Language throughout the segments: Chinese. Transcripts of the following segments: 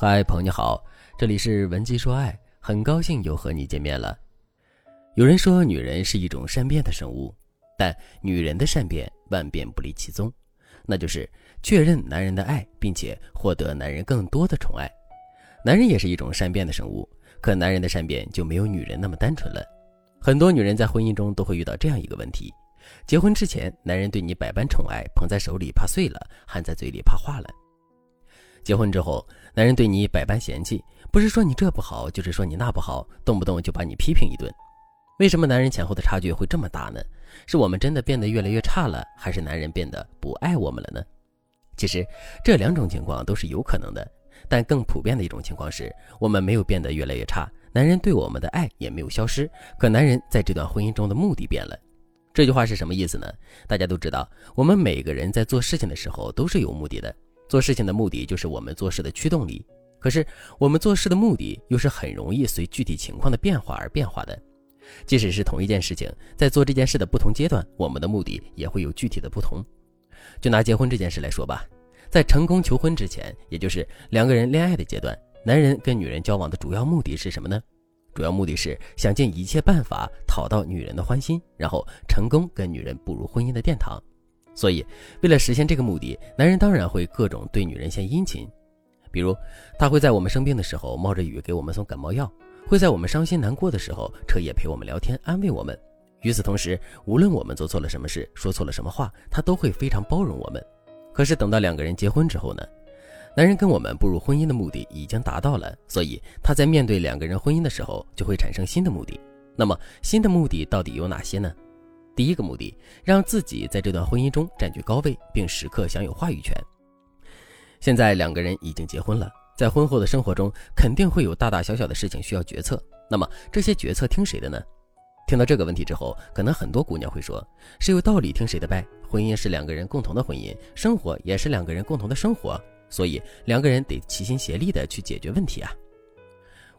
嗨，朋友你好，这里是文姬说爱，很高兴又和你见面了。有人说女人是一种善变的生物，但女人的善变万变不离其宗，那就是确认男人的爱，并且获得男人更多的宠爱。男人也是一种善变的生物，可男人的善变就没有女人那么单纯了。很多女人在婚姻中都会遇到这样一个问题：结婚之前，男人对你百般宠爱，捧在手里怕碎了，含在嘴里怕化了。结婚之后，男人对你百般嫌弃，不是说你这不好，就是说你那不好，动不动就把你批评一顿。为什么男人前后的差距会这么大呢？是我们真的变得越来越差了，还是男人变得不爱我们了呢？其实这两种情况都是有可能的，但更普遍的一种情况是我们没有变得越来越差，男人对我们的爱也没有消失，可男人在这段婚姻中的目的变了。这句话是什么意思呢？大家都知道，我们每个人在做事情的时候都是有目的的。做事情的目的就是我们做事的驱动力，可是我们做事的目的又是很容易随具体情况的变化而变化的。即使是同一件事情，在做这件事的不同阶段，我们的目的也会有具体的不同。就拿结婚这件事来说吧，在成功求婚之前，也就是两个人恋爱的阶段，男人跟女人交往的主要目的是什么呢？主要目的是想尽一切办法讨到女人的欢心，然后成功跟女人步入婚姻的殿堂。所以，为了实现这个目的，男人当然会各种对女人献殷勤，比如他会在我们生病的时候冒着雨给我们送感冒药，会在我们伤心难过的时候彻夜陪我们聊天安慰我们。与此同时，无论我们做错了什么事，说错了什么话，他都会非常包容我们。可是等到两个人结婚之后呢？男人跟我们步入婚姻的目的已经达到了，所以他在面对两个人婚姻的时候就会产生新的目的。那么新的目的到底有哪些呢？第一个目的，让自己在这段婚姻中占据高位，并时刻享有话语权。现在两个人已经结婚了，在婚后的生活中，肯定会有大大小小的事情需要决策。那么这些决策听谁的呢？听到这个问题之后，可能很多姑娘会说：“谁有道理听谁的呗？婚姻是两个人共同的婚姻，生活也是两个人共同的生活，所以两个人得齐心协力的去解决问题啊。”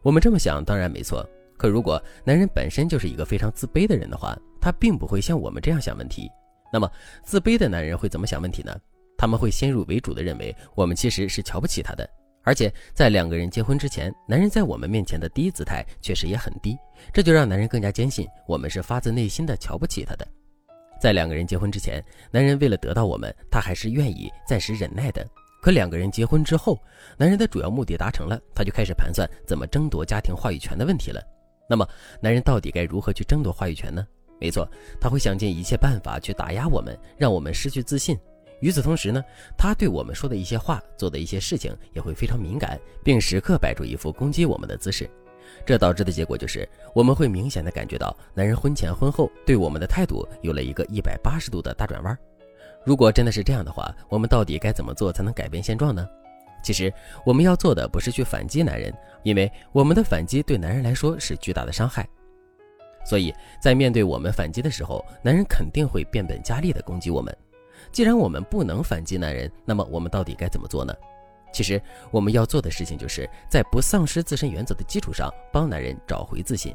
我们这么想当然没错，可如果男人本身就是一个非常自卑的人的话，他并不会像我们这样想问题，那么自卑的男人会怎么想问题呢？他们会先入为主的认为我们其实是瞧不起他的，而且在两个人结婚之前，男人在我们面前的低姿态确实也很低，这就让男人更加坚信我们是发自内心的瞧不起他的。在两个人结婚之前，男人为了得到我们，他还是愿意暂时忍耐的。可两个人结婚之后，男人的主要目的达成了，他就开始盘算怎么争夺家庭话语权的问题了。那么，男人到底该如何去争夺话语权呢？没错，他会想尽一切办法去打压我们，让我们失去自信。与此同时呢，他对我们说的一些话、做的一些事情也会非常敏感，并时刻摆出一副攻击我们的姿势。这导致的结果就是，我们会明显的感觉到男人婚前婚后对我们的态度有了一个一百八十度的大转弯。如果真的是这样的话，我们到底该怎么做才能改变现状呢？其实我们要做的不是去反击男人，因为我们的反击对男人来说是巨大的伤害。所以在面对我们反击的时候，男人肯定会变本加厉地攻击我们。既然我们不能反击男人，那么我们到底该怎么做呢？其实我们要做的事情，就是在不丧失自身原则的基础上，帮男人找回自信。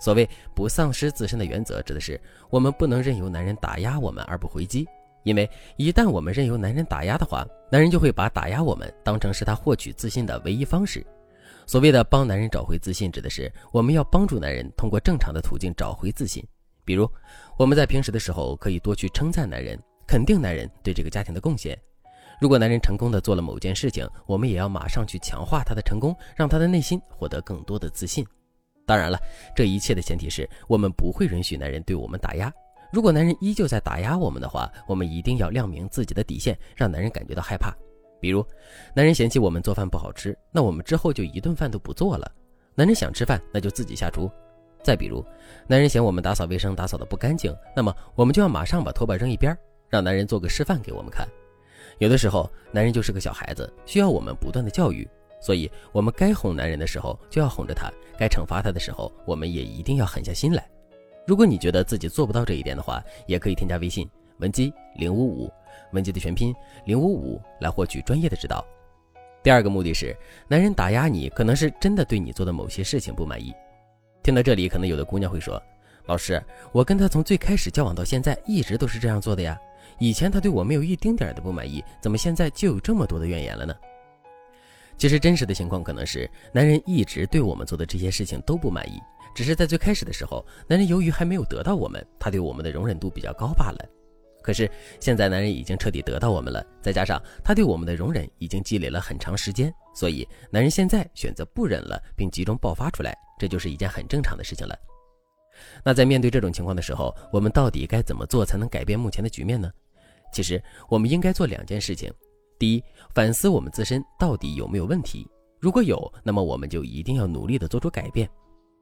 所谓不丧失自身的原则，指的是我们不能任由男人打压我们而不回击。因为一旦我们任由男人打压的话，男人就会把打压我们当成是他获取自信的唯一方式。所谓的帮男人找回自信，指的是我们要帮助男人通过正常的途径找回自信。比如，我们在平时的时候可以多去称赞男人，肯定男人对这个家庭的贡献。如果男人成功的做了某件事情，我们也要马上去强化他的成功，让他的内心获得更多的自信。当然了，这一切的前提是我们不会允许男人对我们打压。如果男人依旧在打压我们的话，我们一定要亮明自己的底线，让男人感觉到害怕。比如，男人嫌弃我们做饭不好吃，那我们之后就一顿饭都不做了。男人想吃饭，那就自己下厨。再比如，男人嫌我们打扫卫生打扫的不干净，那么我们就要马上把拖把扔一边，让男人做个示范给我们看。有的时候，男人就是个小孩子，需要我们不断的教育，所以我们该哄男人的时候就要哄着他，该惩罚他的时候，我们也一定要狠下心来。如果你觉得自己做不到这一点的话，也可以添加微信文姬零五五。文姬的全拼零五五来获取专业的指导。第二个目的是，男人打压你，可能是真的对你做的某些事情不满意。听到这里，可能有的姑娘会说：“老师，我跟他从最开始交往到现在，一直都是这样做的呀。以前他对我没有一丁点的不满意，怎么现在就有这么多的怨言了呢？”其实真实的情况可能是，男人一直对我们做的这些事情都不满意，只是在最开始的时候，男人由于还没有得到我们，他对我们的容忍度比较高罢了。可是现在男人已经彻底得到我们了，再加上他对我们的容忍已经积累了很长时间，所以男人现在选择不忍了，并集中爆发出来，这就是一件很正常的事情了。那在面对这种情况的时候，我们到底该怎么做才能改变目前的局面呢？其实我们应该做两件事情。第一，反思我们自身到底有没有问题，如果有，那么我们就一定要努力的做出改变。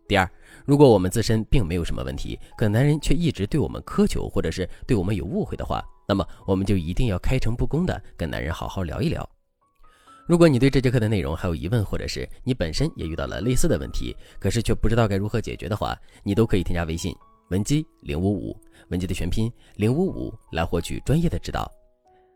第二，如果我们自身并没有什么问题，可男人却一直对我们苛求，或者是对我们有误会的话，那么我们就一定要开诚布公的跟男人好好聊一聊。如果你对这节课的内容还有疑问，或者是你本身也遇到了类似的问题，可是却不知道该如何解决的话，你都可以添加微信文姬零五五，文姬的全拼零五五，来获取专业的指导。